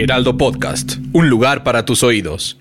Heraldo Podcast, un lugar para tus oídos.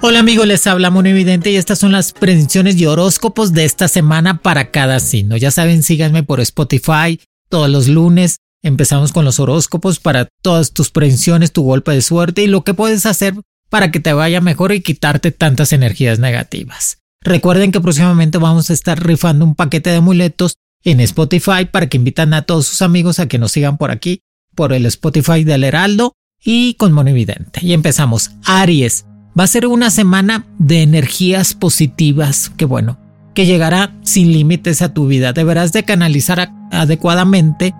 Hola amigos, les habla Mono Evidente y estas son las predicciones y horóscopos de esta semana para cada signo. Ya saben, síganme por Spotify todos los lunes. Empezamos con los horóscopos para todas tus predicciones, tu golpe de suerte y lo que puedes hacer para que te vaya mejor y quitarte tantas energías negativas. Recuerden que próximamente vamos a estar rifando un paquete de amuletos en Spotify para que invitan a todos sus amigos a que nos sigan por aquí, por el Spotify del Heraldo y con Mono Evidente. Y empezamos. Aries. Va a ser una semana de energías positivas, que bueno, que llegará sin límites a tu vida. Deberás de canalizar adecuadamente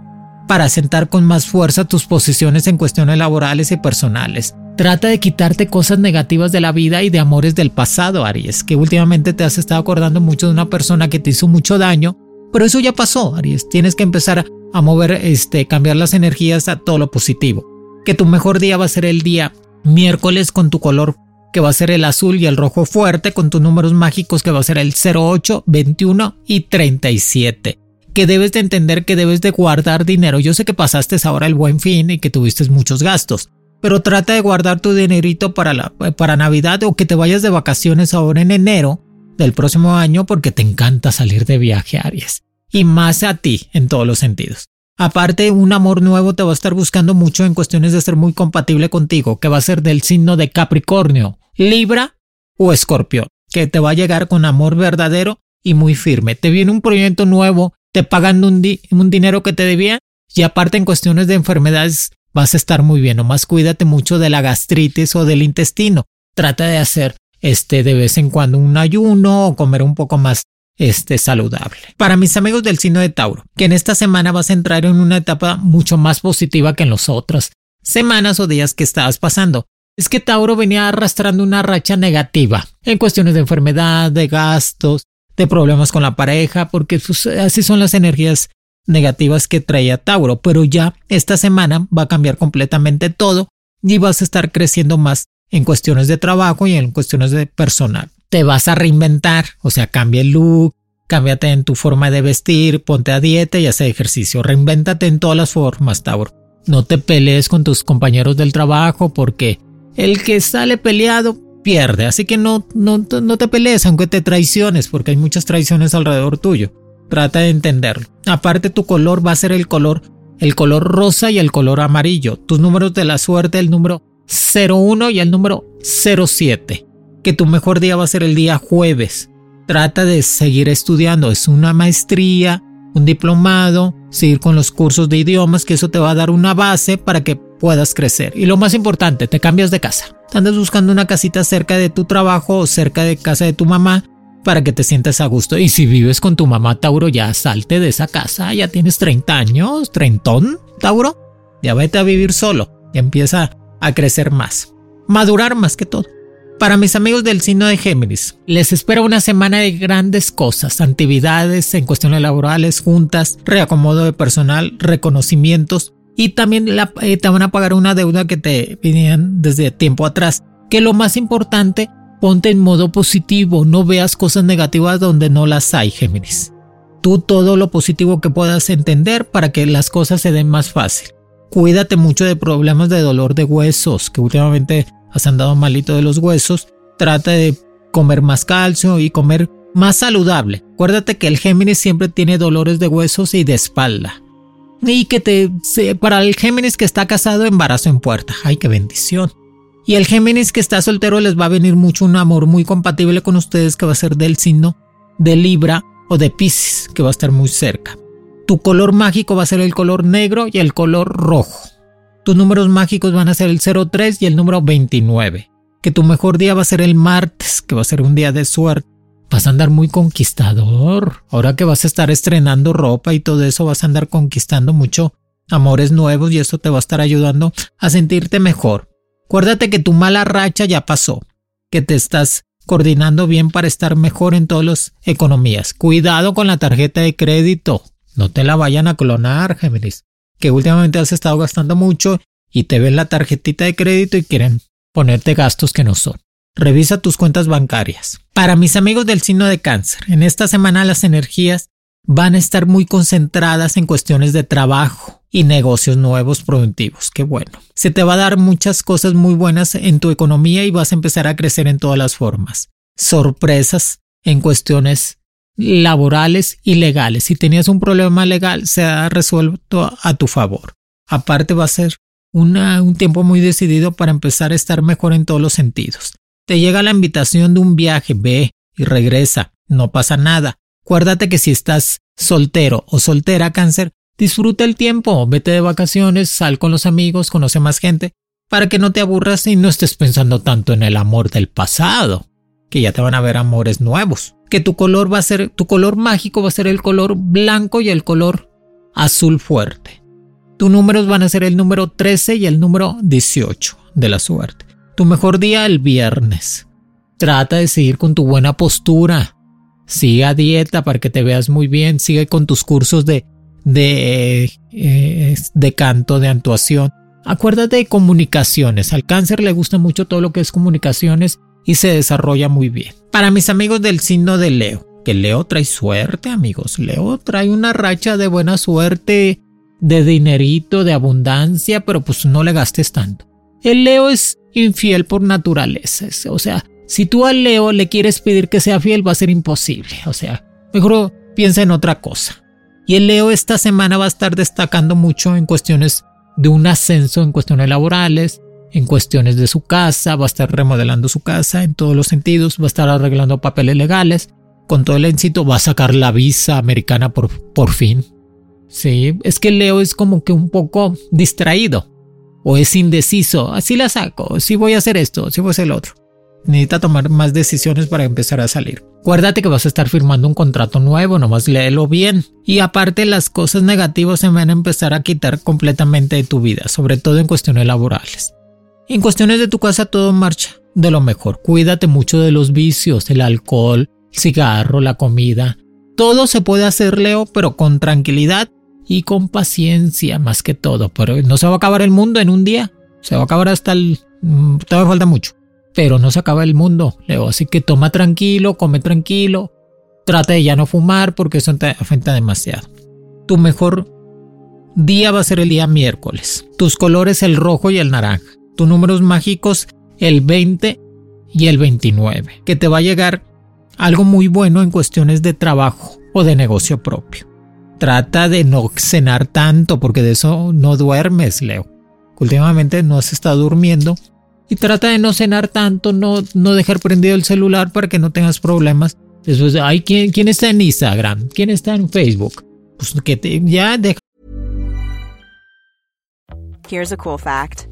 para sentar con más fuerza tus posiciones en cuestiones laborales y personales. Trata de quitarte cosas negativas de la vida y de amores del pasado, Aries, que últimamente te has estado acordando mucho de una persona que te hizo mucho daño, pero eso ya pasó, Aries. Tienes que empezar a mover, este, cambiar las energías a todo lo positivo. Que tu mejor día va a ser el día miércoles con tu color que va a ser el azul y el rojo fuerte, con tus números mágicos que va a ser el 08, 21 y 37 que debes de entender que debes de guardar dinero. Yo sé que pasaste ahora el buen fin y que tuviste muchos gastos, pero trata de guardar tu dinerito para, la, para Navidad o que te vayas de vacaciones ahora en enero del próximo año porque te encanta salir de viaje, Aries. Y más a ti en todos los sentidos. Aparte, un amor nuevo te va a estar buscando mucho en cuestiones de ser muy compatible contigo, que va a ser del signo de Capricornio, Libra o Escorpio, que te va a llegar con amor verdadero y muy firme. Te viene un proyecto nuevo te pagan un, un dinero que te debía y aparte en cuestiones de enfermedades vas a estar muy bien. Nomás cuídate mucho de la gastritis o del intestino. Trata de hacer este de vez en cuando un ayuno o comer un poco más este saludable. Para mis amigos del signo de Tauro, que en esta semana vas a entrar en una etapa mucho más positiva que en las otras semanas o días que estabas pasando. Es que Tauro venía arrastrando una racha negativa en cuestiones de enfermedad, de gastos, de problemas con la pareja, porque pues, así son las energías negativas que traía Tauro, pero ya esta semana va a cambiar completamente todo y vas a estar creciendo más en cuestiones de trabajo y en cuestiones de personal. Te vas a reinventar, o sea, cambia el look, cámbiate en tu forma de vestir, ponte a dieta y hace ejercicio, reinvéntate en todas las formas, Tauro. No te pelees con tus compañeros del trabajo porque el que sale peleado pierde. Así que no, no, no te pelees aunque te traiciones, porque hay muchas traiciones alrededor tuyo. Trata de entenderlo. Aparte tu color va a ser el color, el color rosa y el color amarillo. Tus números de la suerte, el número 01 y el número 07. Que tu mejor día va a ser el día jueves. Trata de seguir estudiando. Es una maestría, un diplomado, seguir con los cursos de idiomas, que eso te va a dar una base para que puedas crecer. Y lo más importante, te cambias de casa. Andas buscando una casita cerca de tu trabajo o cerca de casa de tu mamá para que te sientas a gusto. Y si vives con tu mamá, Tauro, ya salte de esa casa. Ya tienes 30 años, treintón, Tauro. Ya vete a vivir solo. y empieza a crecer más. Madurar más que todo. Para mis amigos del signo de Géminis, les espera una semana de grandes cosas, actividades en cuestiones laborales, juntas, reacomodo de personal, reconocimientos y también eh, te van a pagar una deuda que te venían desde tiempo atrás. Que lo más importante, ponte en modo positivo, no veas cosas negativas donde no las hay, Géminis. Tú todo lo positivo que puedas entender para que las cosas se den más fácil. Cuídate mucho de problemas de dolor de huesos, que últimamente has andado malito de los huesos, trata de comer más calcio y comer más saludable. Acuérdate que el Géminis siempre tiene dolores de huesos y de espalda. Y que te para el Géminis que está casado, embarazo en puerta. Ay, qué bendición. Y el Géminis que está soltero les va a venir mucho un amor muy compatible con ustedes que va a ser del signo de Libra o de Pisces, que va a estar muy cerca. Tu color mágico va a ser el color negro y el color rojo. Tus números mágicos van a ser el 03 y el número 29. Que tu mejor día va a ser el martes, que va a ser un día de suerte. vas a andar muy conquistador. Ahora que vas a estar estrenando ropa y todo eso, vas a andar conquistando mucho amores nuevos y eso te va a estar ayudando a sentirte mejor. Acuérdate que tu mala racha ya pasó, que te estás coordinando bien para estar mejor en todas las economías. Cuidado con la tarjeta de crédito. No te la vayan a clonar, Géminis. Que últimamente has estado gastando mucho y te ven la tarjetita de crédito y quieren ponerte gastos que no son. Revisa tus cuentas bancarias. Para mis amigos del signo de cáncer, en esta semana las energías van a estar muy concentradas en cuestiones de trabajo y negocios nuevos productivos. Qué bueno. Se te va a dar muchas cosas muy buenas en tu economía y vas a empezar a crecer en todas las formas. Sorpresas en cuestiones laborales y legales. Si tenías un problema legal, se ha resuelto a tu favor. Aparte va a ser un tiempo muy decidido para empezar a estar mejor en todos los sentidos. Te llega la invitación de un viaje, ve y regresa, no pasa nada. Acuérdate que si estás soltero o soltera cáncer, disfruta el tiempo, vete de vacaciones, sal con los amigos, conoce más gente, para que no te aburras y no estés pensando tanto en el amor del pasado, que ya te van a ver amores nuevos. Que tu color va a ser, tu color mágico va a ser el color blanco y el color azul fuerte. Tus números van a ser el número 13 y el número 18 de la suerte. Tu mejor día el viernes. Trata de seguir con tu buena postura. Sigue a dieta para que te veas muy bien. Sigue con tus cursos de, de, eh, de canto, de actuación. Acuérdate de comunicaciones. Al cáncer le gusta mucho todo lo que es comunicaciones y se desarrolla muy bien. Para mis amigos del signo de Leo, que Leo trae suerte, amigos. Leo trae una racha de buena suerte, de dinerito, de abundancia, pero pues no le gastes tanto. El Leo es infiel por naturaleza. O sea, si tú al Leo le quieres pedir que sea fiel, va a ser imposible. O sea, mejor piensa en otra cosa. Y el Leo esta semana va a estar destacando mucho en cuestiones de un ascenso, en cuestiones laborales, en cuestiones de su casa, va a estar remodelando su casa en todos los sentidos, va a estar arreglando papeles legales, con todo el éxito, va a sacar la visa americana por, por fin. Sí, es que Leo es como que un poco distraído o es indeciso, así la saco, si voy a hacer esto, si voy a hacer el otro. Necesita tomar más decisiones para empezar a salir. Acuérdate que vas a estar firmando un contrato nuevo, nomás léelo bien. Y aparte las cosas negativas se van a empezar a quitar completamente de tu vida, sobre todo en cuestiones laborales. En cuestiones de tu casa todo marcha de lo mejor. Cuídate mucho de los vicios, el alcohol, el cigarro, la comida. Todo se puede hacer, Leo, pero con tranquilidad y con paciencia más que todo. Pero no se va a acabar el mundo en un día. Se va a acabar hasta el... Mm, todavía falta mucho. Pero no se acaba el mundo, Leo. Así que toma tranquilo, come tranquilo. Trata de ya no fumar porque eso te afecta demasiado. Tu mejor día va a ser el día miércoles. Tus colores el rojo y el naranja. Tus números mágicos el 20 y el 29. Que te va a llegar algo muy bueno en cuestiones de trabajo o de negocio propio. Trata de no cenar tanto porque de eso no duermes, Leo. Últimamente no has estado durmiendo. Y trata de no cenar tanto, no, no dejar prendido el celular para que no tengas problemas. Después, ay, ¿quién, ¿quién está en Instagram? ¿Quién está en Facebook? Pues que te, ya deja. Here's a cool fact.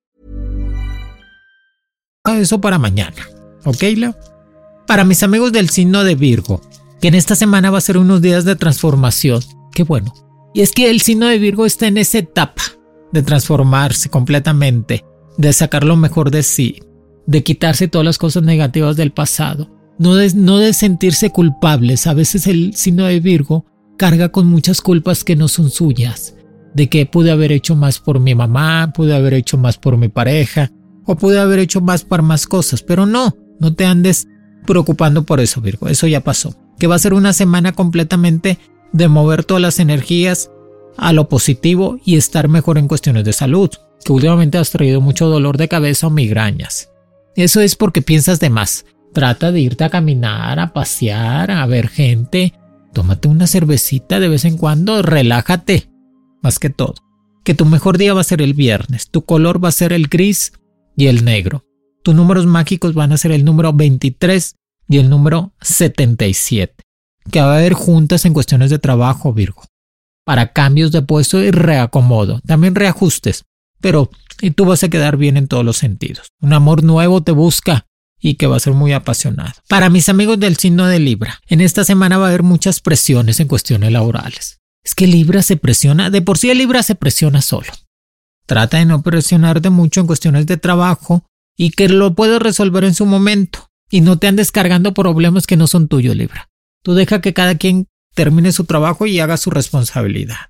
Eso para mañana. ¿Ok, Leo? Para mis amigos del signo de Virgo, que en esta semana va a ser unos días de transformación. Qué bueno. Y es que el signo de Virgo está en esa etapa de transformarse completamente, de sacar lo mejor de sí, de quitarse todas las cosas negativas del pasado no de, no de sentirse culpables. A veces el signo de Virgo carga con muchas culpas que no son suyas, de que pude haber hecho más por mi mamá, pude haber hecho más por mi pareja, pude haber hecho más por más cosas, pero no, no te andes preocupando por eso, Virgo, eso ya pasó. Que va a ser una semana completamente de mover todas las energías a lo positivo y estar mejor en cuestiones de salud, que últimamente has traído mucho dolor de cabeza o migrañas. Eso es porque piensas de más. Trata de irte a caminar, a pasear, a ver gente. Tómate una cervecita de vez en cuando, relájate. Más que todo. Que tu mejor día va a ser el viernes. Tu color va a ser el gris y el negro. Tus números mágicos van a ser el número 23 y el número 77. Que va a haber juntas en cuestiones de trabajo, Virgo. Para cambios de puesto y reacomodo. También reajustes. Pero y tú vas a quedar bien en todos los sentidos. Un amor nuevo te busca y que va a ser muy apasionado. Para mis amigos del signo de Libra, en esta semana va a haber muchas presiones en cuestiones laborales. Es que Libra se presiona, de por sí Libra se presiona solo. Trata de no presionarte mucho en cuestiones de trabajo y que lo puedes resolver en su momento y no te andes cargando problemas que no son tuyos, Libra. Tú deja que cada quien termine su trabajo y haga su responsabilidad.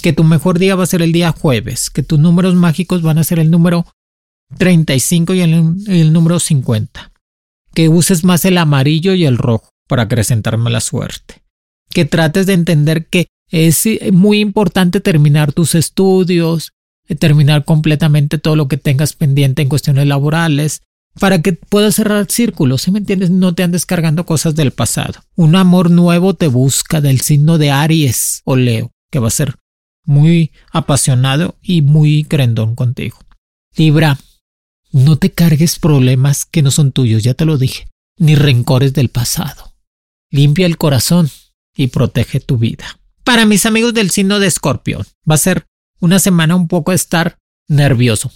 Que tu mejor día va a ser el día jueves, que tus números mágicos van a ser el número 35 y el, número 50. Que uses más el amarillo y el rojo para acrecentarme la suerte. Que trates de entender que es muy importante terminar tus estudios, terminar completamente todo lo que tengas pendiente en cuestiones laborales, para que puedas cerrar círculos, ¿sí me entiendes? No te andes cargando cosas del pasado. Un amor nuevo te busca del signo de Aries o Leo, que va a ser muy apasionado y muy crendón contigo. Libra, no te cargues problemas que no son tuyos, ya te lo dije, ni rencores del pasado. Limpia el corazón y protege tu vida. Para mis amigos del signo de Escorpión, va a ser una semana un poco estar nervioso.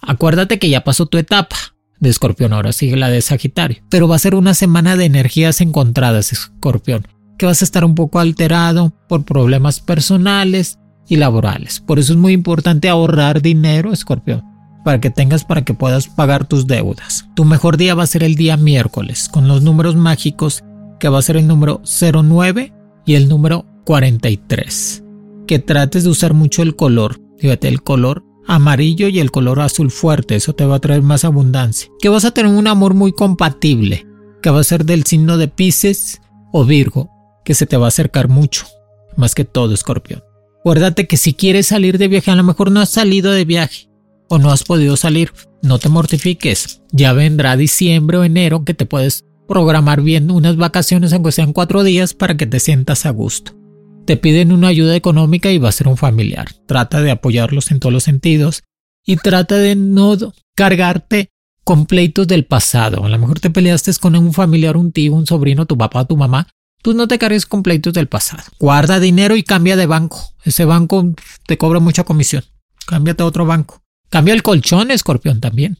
Acuérdate que ya pasó tu etapa de Escorpión, ahora sigue la de Sagitario. Pero va a ser una semana de energías encontradas, Escorpión, que vas a estar un poco alterado por problemas personales y laborales. Por eso es muy importante ahorrar dinero, Escorpión para que tengas para que puedas pagar tus deudas. Tu mejor día va a ser el día miércoles con los números mágicos que va a ser el número 09 y el número 43. Que trates de usar mucho el color, fíjate, el color amarillo y el color azul fuerte, eso te va a traer más abundancia. Que vas a tener un amor muy compatible, que va a ser del signo de Pisces o Virgo, que se te va a acercar mucho, más que todo escorpión. Acuérdate que si quieres salir de viaje, a lo mejor no has salido de viaje, o no has podido salir, no te mortifiques. Ya vendrá diciembre o enero que te puedes programar bien unas vacaciones aunque sean cuatro días para que te sientas a gusto. Te piden una ayuda económica y va a ser un familiar. Trata de apoyarlos en todos los sentidos y trata de no cargarte con pleitos del pasado. A lo mejor te peleaste con un familiar, un tío, un sobrino, tu papá, tu mamá. Tú no te cargues con pleitos del pasado. Guarda dinero y cambia de banco. Ese banco te cobra mucha comisión. Cámbiate a otro banco. Cambia el colchón, escorpión, también.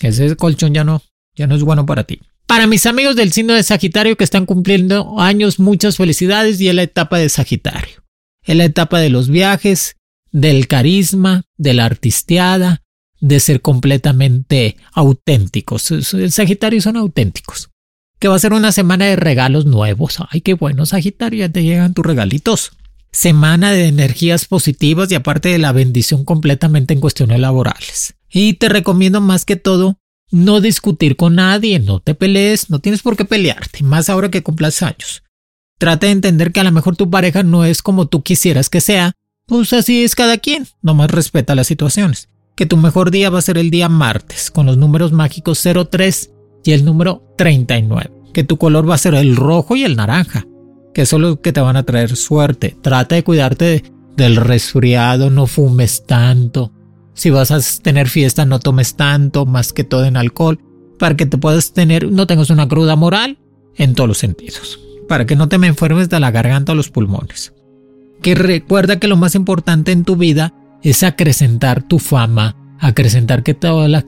Ese colchón ya no, ya no es bueno para ti. Para mis amigos del signo de Sagitario que están cumpliendo años, muchas felicidades y es la etapa de Sagitario. Es la etapa de los viajes, del carisma, de la artisteada, de ser completamente auténticos. El Sagitario son auténticos. Que va a ser una semana de regalos nuevos. Ay, qué bueno, Sagitario, ya te llegan tus regalitos semana de energías positivas y aparte de la bendición completamente en cuestiones laborales. Y te recomiendo más que todo no discutir con nadie, no te pelees, no tienes por qué pelearte, más ahora que cumplas años. Trata de entender que a lo mejor tu pareja no es como tú quisieras que sea, pues así es cada quien, nomás respeta las situaciones. Que tu mejor día va a ser el día martes, con los números mágicos 03 y el número 39. Que tu color va a ser el rojo y el naranja que eso es lo que te van a traer suerte. Trata de cuidarte del resfriado, no fumes tanto. Si vas a tener fiesta, no tomes tanto, más que todo en alcohol, para que te puedas tener, no tengas una cruda moral en todos los sentidos. para que no te me enfermes de la garganta o los pulmones. Que recuerda que lo más importante en tu vida es acrecentar tu fama, acrecentar que,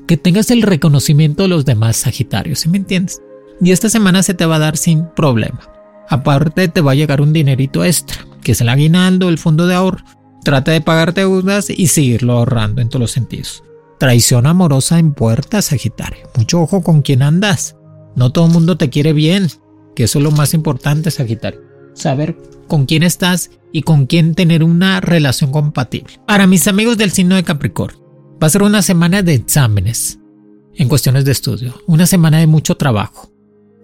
que tengas el reconocimiento de los demás Sagitarios, ¿sí me entiendes? Y esta semana se te va a dar sin problema. Aparte te va a llegar un dinerito extra, que es el aguinaldo, el fondo de ahorro. Trata de pagar deudas y seguirlo ahorrando en todos los sentidos. Traición amorosa en puerta, Sagitario. Mucho ojo con quién andas. No todo el mundo te quiere bien, que eso es lo más importante, Sagitario. Saber con quién estás y con quién tener una relación compatible. Para mis amigos del signo de Capricornio, va a ser una semana de exámenes en cuestiones de estudio, una semana de mucho trabajo,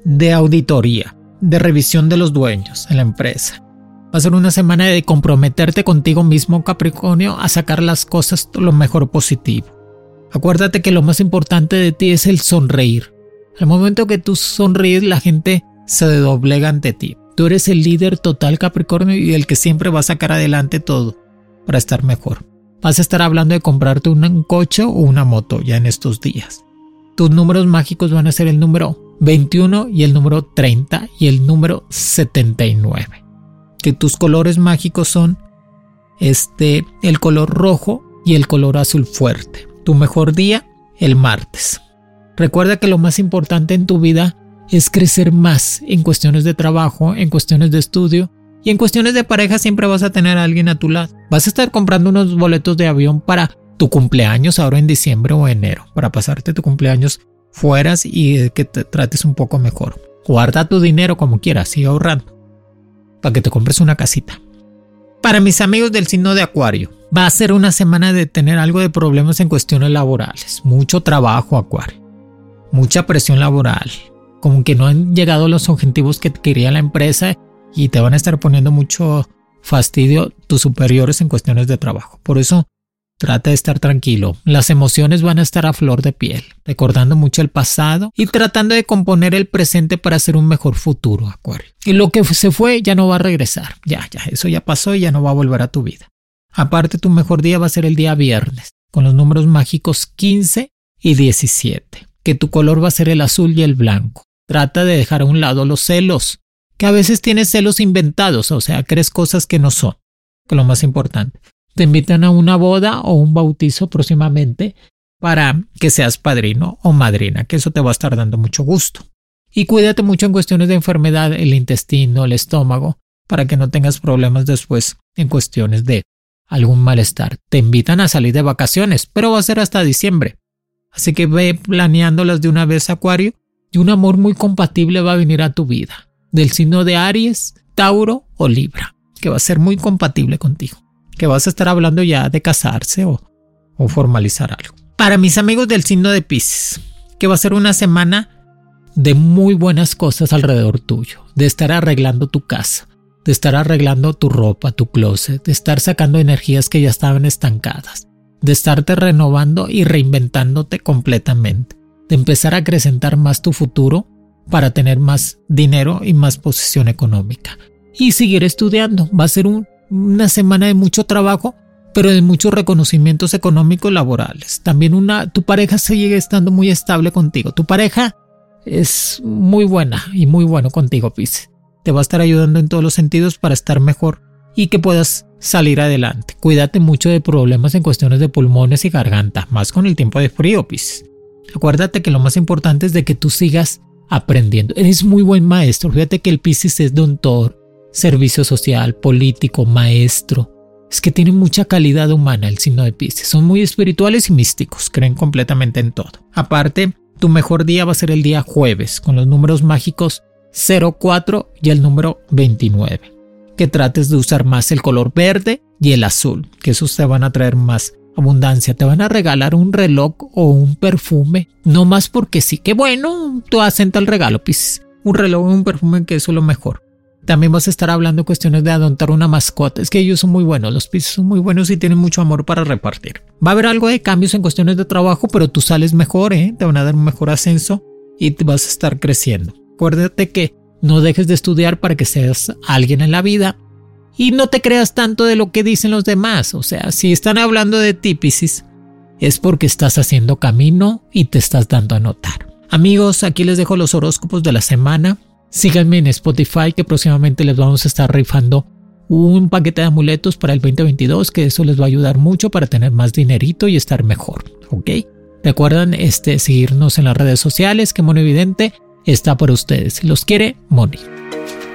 de auditoría, de revisión de los dueños en la empresa. Va a ser una semana de comprometerte contigo mismo, Capricornio, a sacar las cosas lo mejor positivo. Acuérdate que lo más importante de ti es el sonreír. Al momento que tú sonríes, la gente se doblega ante ti. Tú eres el líder total, Capricornio, y el que siempre va a sacar adelante todo para estar mejor. Vas a estar hablando de comprarte un coche o una moto ya en estos días. Tus números mágicos van a ser el número 21 y el número 30 y el número 79. Que tus colores mágicos son este el color rojo y el color azul fuerte. Tu mejor día el martes. Recuerda que lo más importante en tu vida es crecer más en cuestiones de trabajo, en cuestiones de estudio y en cuestiones de pareja siempre vas a tener a alguien a tu lado. Vas a estar comprando unos boletos de avión para tu cumpleaños ahora en diciembre o enero, para pasarte tu cumpleaños fueras y que te trates un poco mejor. Guarda tu dinero como quieras, sigue ahorrando. Para que te compres una casita. Para mis amigos del signo de Acuario, va a ser una semana de tener algo de problemas en cuestiones laborales. Mucho trabajo, Acuario. Mucha presión laboral. Como que no han llegado los objetivos que quería la empresa y te van a estar poniendo mucho fastidio tus superiores en cuestiones de trabajo. Por eso Trata de estar tranquilo. Las emociones van a estar a flor de piel, recordando mucho el pasado y tratando de componer el presente para hacer un mejor futuro, Acuario. Y lo que se fue ya no va a regresar. Ya, ya, eso ya pasó y ya no va a volver a tu vida. Aparte, tu mejor día va a ser el día viernes, con los números mágicos 15 y 17. Que tu color va a ser el azul y el blanco. Trata de dejar a un lado los celos, que a veces tienes celos inventados, o sea, crees cosas que no son, que lo más importante te invitan a una boda o un bautizo próximamente para que seas padrino o madrina, que eso te va a estar dando mucho gusto. Y cuídate mucho en cuestiones de enfermedad, el intestino, el estómago, para que no tengas problemas después en cuestiones de algún malestar. Te invitan a salir de vacaciones, pero va a ser hasta diciembre. Así que ve planeándolas de una vez, Acuario, y un amor muy compatible va a venir a tu vida, del signo de Aries, Tauro o Libra, que va a ser muy compatible contigo que vas a estar hablando ya de casarse o, formalizar algo. Para mis amigos del signo de Pisces, que va a ser una semana de muy buenas cosas alrededor tuyo, de estar arreglando tu casa, de estar arreglando tu ropa, tu closet, de estar sacando energías que ya estaban estancadas, de estarte renovando y reinventándote completamente, de empezar a acrecentar más tu futuro para tener más dinero y más posición económica. Y seguir estudiando, va a ser un una semana de mucho trabajo, pero de muchos reconocimientos económicos laborales. También una, tu pareja sigue estando muy estable contigo. Tu pareja es muy buena y muy bueno contigo, Pisces. Te va a estar ayudando en todos los sentidos para estar mejor y que puedas salir adelante. Cuídate mucho de problemas en cuestiones de pulmones y garganta, más con el tiempo de frío, Pisces. Acuérdate que lo más importante es de que tú sigas aprendiendo. Eres muy buen maestro. Fíjate que el Pisces es doctor, servicio social, político, maestro. Es que tienen mucha calidad humana el signo de Pisces. Son muy espirituales y místicos, creen completamente en todo. Aparte, tu mejor día va a ser el día jueves, con los números mágicos 04 y el número 29. Que trates de usar más el color verde y el azul, que esos te van a traer más abundancia. Te van a regalar un reloj o un perfume, no más porque sí. Que bueno, tú asenta el regalo, Pisces. Un reloj o un perfume que eso es lo mejor. También vas a estar hablando cuestiones de adoptar una mascota. Es que ellos son muy buenos, los pisos son muy buenos y tienen mucho amor para repartir. Va a haber algo de cambios en cuestiones de trabajo, pero tú sales mejor, ¿eh? te van a dar un mejor ascenso y te vas a estar creciendo. Acuérdate que no dejes de estudiar para que seas alguien en la vida y no te creas tanto de lo que dicen los demás. O sea, si están hablando de ti, es porque estás haciendo camino y te estás dando a notar. Amigos, aquí les dejo los horóscopos de la semana Síganme en Spotify que próximamente les vamos a estar rifando un paquete de amuletos para el 2022 que eso les va a ayudar mucho para tener más dinerito y estar mejor, ¿ok? Recuerden este, seguirnos en las redes sociales que Mono Evidente está para ustedes. Los quiere, Moni.